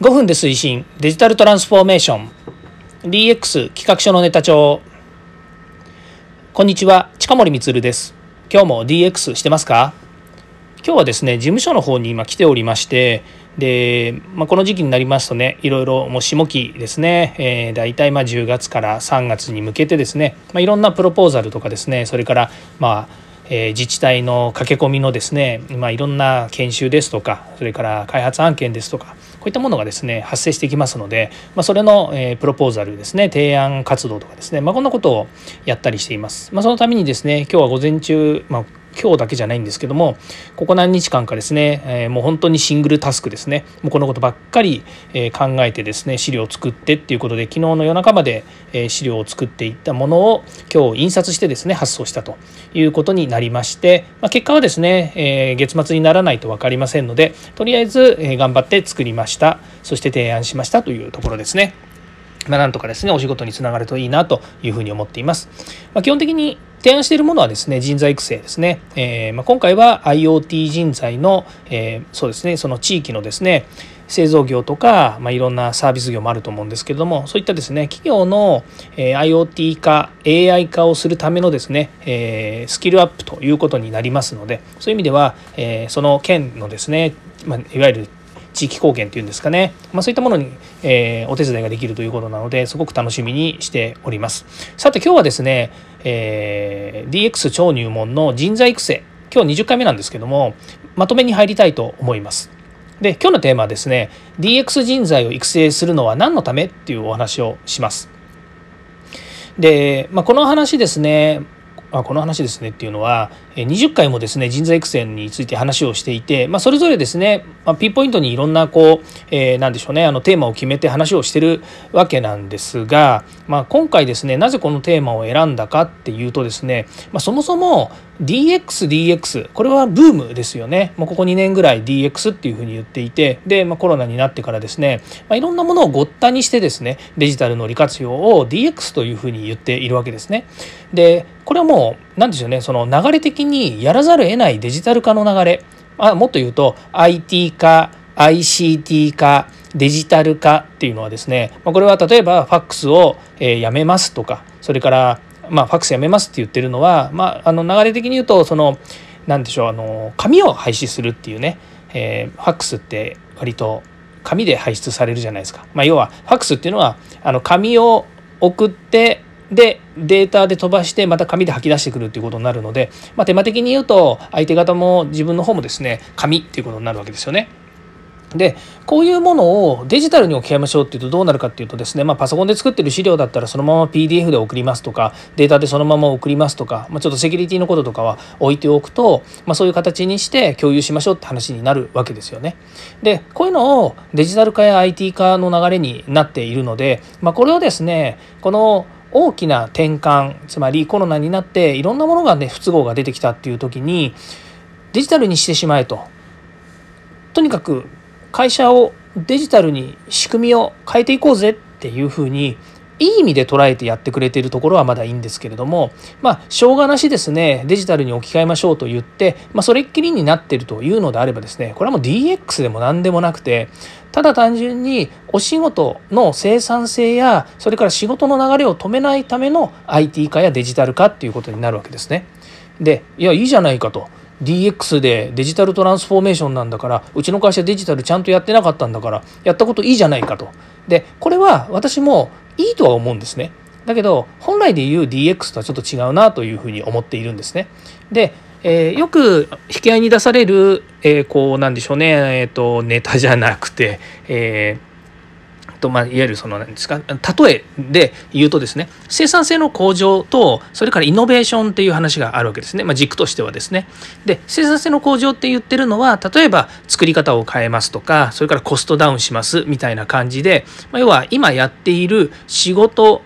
5分で推進。デジタルトランスフォーメーション。DX 企画書のネタ帳。こんにちは近森光です。今日も DX してますか？今日はですね事務所の方に今来ておりましてで、まあ、この時期になりますとねいろいろもう下期ですね、えー、大体まあ10月から3月に向けてですね、まあ、いろんなプロポーザルとかですねそれからまあえ自治体の駆け込みのですね、まあ、いろんな研修ですとかそれから開発案件ですとかこういったものがですね発生してきますので、まあ、それの、えプロポーザルですね提案活動とかですね、まあ、こんなことをやったりしています。まあ、そのためにですね今日は午前中、まあ今日だけじゃないんですけどもここ何日間かですね、え、もう本当にシングルタスクですねもうこのことばっかり、え、考えてですね資料を作ってっていうことで昨日の夜中まで、え、資料を作っていったものを今日印刷してですね発送したということになりまして、まあ、結果はですね、え月末にならないと分かりませんのでとりあえず、え頑張って作りましたそして提案しましたというところですね。まあ、なんとかですねお仕事につながるといいなというふうに思っています。まあ、基本的に提案しているものはですね人材育成ですね、えー、まあ、今回は IoT 人材の、えー、そうですねその地域のですね製造業とか、まあ、いろんなサービス業もあると思うんですけれどもそういったですね企業の、えー、IoT 化 AI 化をするためのですね、えスキルアップということになりますのでそういう意味では、えその県のですね、まあ、いわゆる地域貢献っていうんですかね、まあ、そういったものに、えー、お手伝いができるということなのですごく楽しみにしております。さて今日はですね、えー、DX 超入門の人材育成。今日20回目なんですけどもまとめに入りたいと思います。で今日のテーマはですね DX 人材を育成するのは何のためっていうお話をします。で、まあ、この話ですねあこの話ですねっていうのは20回もですね人材育成について話をしていて、まあ、それぞれですね、まあ、ピンポイントにいろんなこう、えー、何でしょうねあのテーマを決めて話をしてるわけなんですが、まあ、今回ですねなぜこのテーマを選んだかっていうとですね、まあ、そもそも DXDX これはブームですよね。もうここ2年ぐらい DX っていうふうに言っていて。で、まあ、コロナになってからですね、まあ、いろんなものをごったにしてですねデジタルの利活用を DX というふうに言っているわけですね。でこれはもう何でしょうね。その流れ的にやらざるを得ないデジタル化の流れ。あもっと言うと IT 化 ICT 化デジタル化っていうのはですね。これは例えばファックスをやめますとかそれからまあファックスやめますって言ってるのは、まあ、あの流れ的に言うとその何でしょうあの紙を廃止するっていうね、えー、ファックスって割と紙で排出されるじゃないですか。まあ、要はファックスっていうのはあの紙を送ってでデータで飛ばしてまた紙で吐き出してくるっていうことになるので、まあ、手間的に言うと相手方も自分の方もですね紙っていうことになるわけですよね。でこういうものをデジタルに置き換えましょうっていうとどうなるかっていうとですね、まあ、パソコンで作ってる資料だったらそのまま PDF で送りますとかデータでそのまま送りますとか、まあ、ちょっとセキュリティのこととかは置いておくと、まあ、そういう形にして共有しましょうって話になるわけですよね。でこういうのをデジタル化や IT 化の流れになっているので、ま、これをですねこの大きな転換つまりコロナになっていろんなものがね不都合が出てきたっていう時にデジタルにしてしまえととにかく会社をデジタルに仕組みを変えていこうぜっていうふうにいい意味で捉えてやってくれているところはまだいいんですけれどもまあしょうがなしですねデジタルに置き換えましょうと言って、まあ、それっきりになってるというのであればですねこれはもう DX でも何でもなくてただ単純にお仕事の生産性やそれから仕事の流れを止めないための IT 化やデジタル化っていうことになるわけですね。でいやいいじゃないかと。DX でデジタルトランスフォーメーションなんだからうちの会社デジタルちゃんとやってなかったんだからやったこといいじゃないかと。でこれは私もいいとは思うんですね。だけど本来で言う DX とはちょっと違うなというふうに思っているんですね。で、えー、よく引き合いに出される、えー、こうなんでしょうね、えーと、ネタじゃなくて、えーとまあ、いわゆるその何ですか例えで言うとですね生産性の向上とそれからイノベーションっていう話があるわけですね、まあ、軸としてはですね。で生産性の向上って言ってるのは例えば作り方を変えますとかそれからコストダウンしますみたいな感じで、まあ、要は今やっている仕事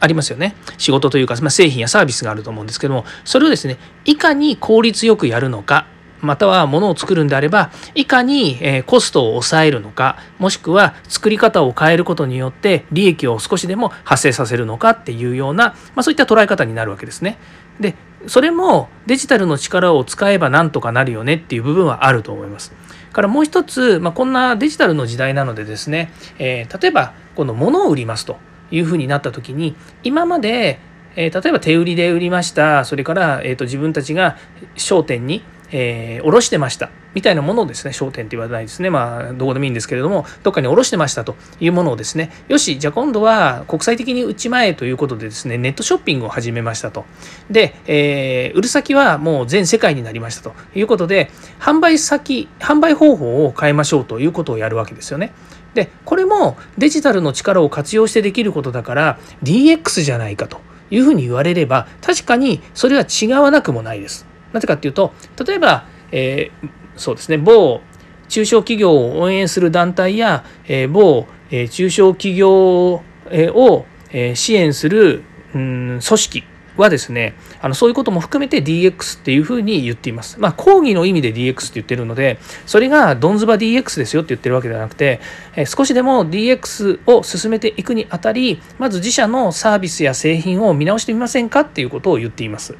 ありますよね。仕事というか、まあ、製品やサービスがあると思うんですけどもそれをですねいかに効率よくやるのか。または物を作るんであればいかにえコストを抑えるのかもしくは作り方を変えることによって利益を少しでも発生させるのかっていうような、まあ、そういった捉え方になるわけですね。でそれもデジタルの力を使えばなんとかなるよねっていう部分はあると思います。からもう一つ、まあ、こんなデジタルの時代なのでですね、えー、例えばこの物を売りますというふうになった時に今まで、えー、例えば手売りで売りましたそれから、えーと自分たちが商店にえー、下ろしてましたみたいなものをですね商店って言わないですね。まあどこでもいいんですけれどもどっかに下ろしてましたというものをですね。よしじゃあ今度は国際的に売ちまえということでですねネットショッピングを始めましたと。で、えー、売る先はもう全世界になりましたということで販売先販売方法を変えましょうということをやるわけですよね。でこれもデジタルの力を活用してできることだから DX じゃないかというふうに言われれば確かにそれは違わなくもないです。なぜかっていうと例えば、えー、そうですね某中小企業を応援する団体や、えー、某、えー、中小企業を、えー、支援する、うん、組織はですねあのそういうことも含めて DX っていうふうに言っています。まあ講義の意味で DX って言ってるのでそれがドンズバ DX ですよって言ってるわけではなくて、え少しでも DX を進めていくにあたりまず自社のサービスや製品を見直してみませんかっていうことを言っています。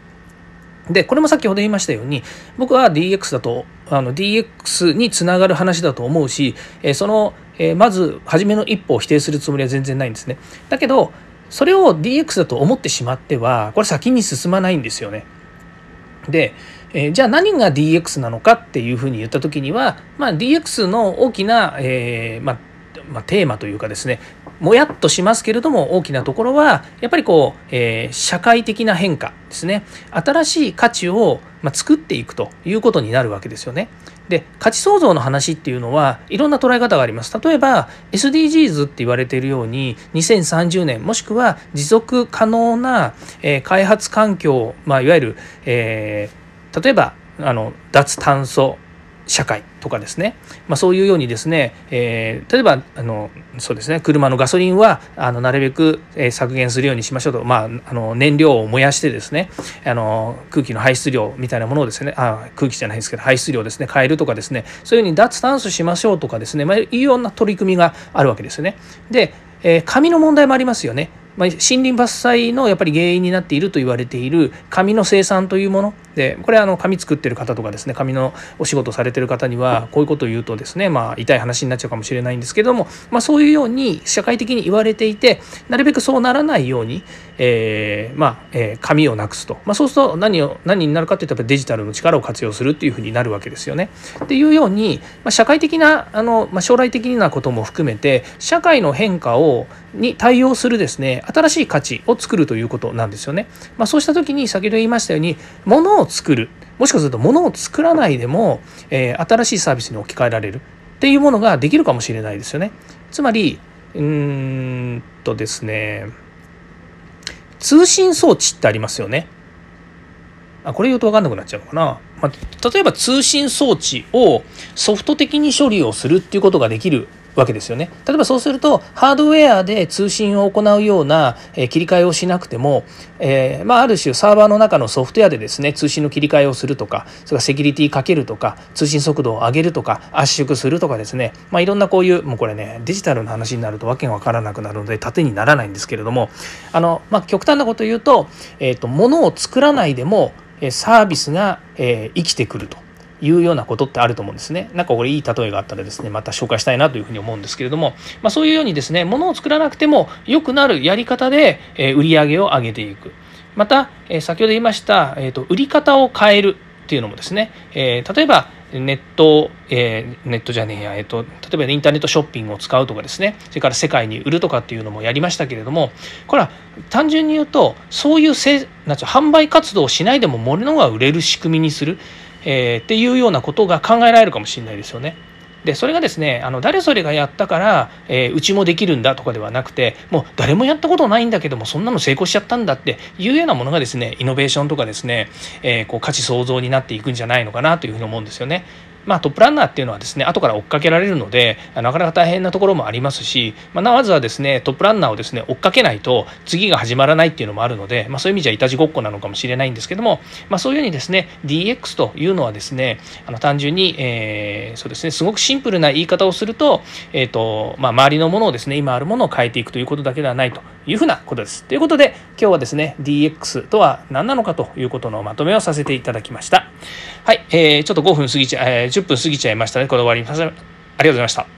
で、これも先ほど言いましたように、僕は DX だと、あの DX につながる話だと思うし、えその、えまず初めの一歩を否定するつもりは全然ないんですね。だけど、それを DX だと思ってしまっては、これ先に進まないんですよね。で、え、じゃあ何が DX なのかっていうふうに言った時には、まあ、DX の大きな、えー、まあまあ、テーマというかですねもやっとしますけれども大きなところはやっぱりこう、えー、社会的な変化ですね新しい価値を、まあ、作っていくということになるわけですよね。で価値創造の話っていうのはいろんな捉え方があります。例えば SDGs って言われているように2030年もしくは持続可能な、えー、開発環境、まあ、いわゆる、えー、例えばあの脱炭素社会とかですね、まあ、そういうようにですね、えー、例えばあのそうですね車のガソリンはあのなるべく、え削減するようにしましょうと、まあ、あの燃料を燃やしてですねあの空気の排出量みたいなものをですねあ空気じゃないですけど排出量ですね変えるとかですねそういうふうに脱炭素しましょうとかですね、まあ、いろんな取り組みがあるわけですよね。で、えー、紙の問題もありますよね。まあ、森林伐採のやっぱり原因になっていると言われている紙の生産というもの。でこれあの紙作ってる方とかですね紙のお仕事されてる方にはこういうことを言うとですねまあ痛い話になっちゃうかもしれないんですけども、まあ、そういうように社会的に言われていてなるべくそうならないように、えー、まあ、えー、紙をなくすと、まあ、そうすると何を何になるかっていうとデジタルの力を活用するっていうふうになるわけですよね。っていうように、まあ、社会的なあの、まあ、将来的なことも含めて社会の変化をに対応するですね新しい価値を作るということなんですよね。まあ、そうした時に先ほど言いましたように物を作るもしかすると物を作らないでも、えー、新しいサービスに置き換えられるっていうものができるかもしれないですよね。つまりうーんとですね通信装置ってありますよね。あこれ言うと分かんなくなっちゃうのかな。まあ、例えば通信装置をソフト的に処理をするっていうことができるわけですよね。例えばそうするとハードウェアで通信を行うような、え切り替えをしなくても、えー、まあ、ある種サーバーの中のソフトウェアでですね通信の切り替えをするとかそれからセキュリティかけるとか通信速度を上げるとか圧縮するとかですね、まあ、いろんなこういうもうこれねデジタルの話になるとわけが分からなくなるので縦にならないんですけれどもあの、まあ、極端なこと言うと,、えーと、と物を作らないでもサービスが、えー、生きてくると。いうようなことってあると思うんですね。なんかこれいい例えがあったらですね、また紹介したいなというふうに思うんですけれども、まあ、そういうようにですね、ものを作らなくても良くなるやり方で、え売り上げを上げていく。また、え先ほど言いました、えーと、売り方を変えるっていうのもですね、えー、例えばネット、えー、ネットじゃねえや、えーと、例えばインターネットショッピングを使うとかですねそれから世界に売るとかっていうのもやりましたけれどもこれは単純に言うとそういうせなん販売活動をしないでも物が売れる仕組みにするえー、っていうようなことが考えられるかもしれないですよね。でそれがですねあの誰それがやったから、えー、うちもできるんだとかではなくてもう誰もやったことないんだけどもそんなの成功しちゃったんだっていうようなものがですねイノベーションとかですね、えー、こう価値創造になっていくんじゃないのかなというふうに思うんですよね。まあ、トップランナーっていうのはですね後から追っかけられるのでなかなか大変なところもありますし、まあ、まずはですねトップランナーをですね追っかけないと次が始まらないっていうのもあるので、まあ、そういう意味じゃいたちごっこなのかもしれないんですけども、まあ、そういうようにですね DX というのはですねあの単純に、えー、そうですねすごくシンプルな言い方をすると,、えーとまあ、周りのものをですね今あるものを変えていくということだけではないというふうなことです。ということで今日はですね DX とは何なのかということのまとめをさせていただきました。はい、えー、ちょっと5分過ぎちゃ、えー、10分過ぎちゃいましたねこの終わりにありがとうございました。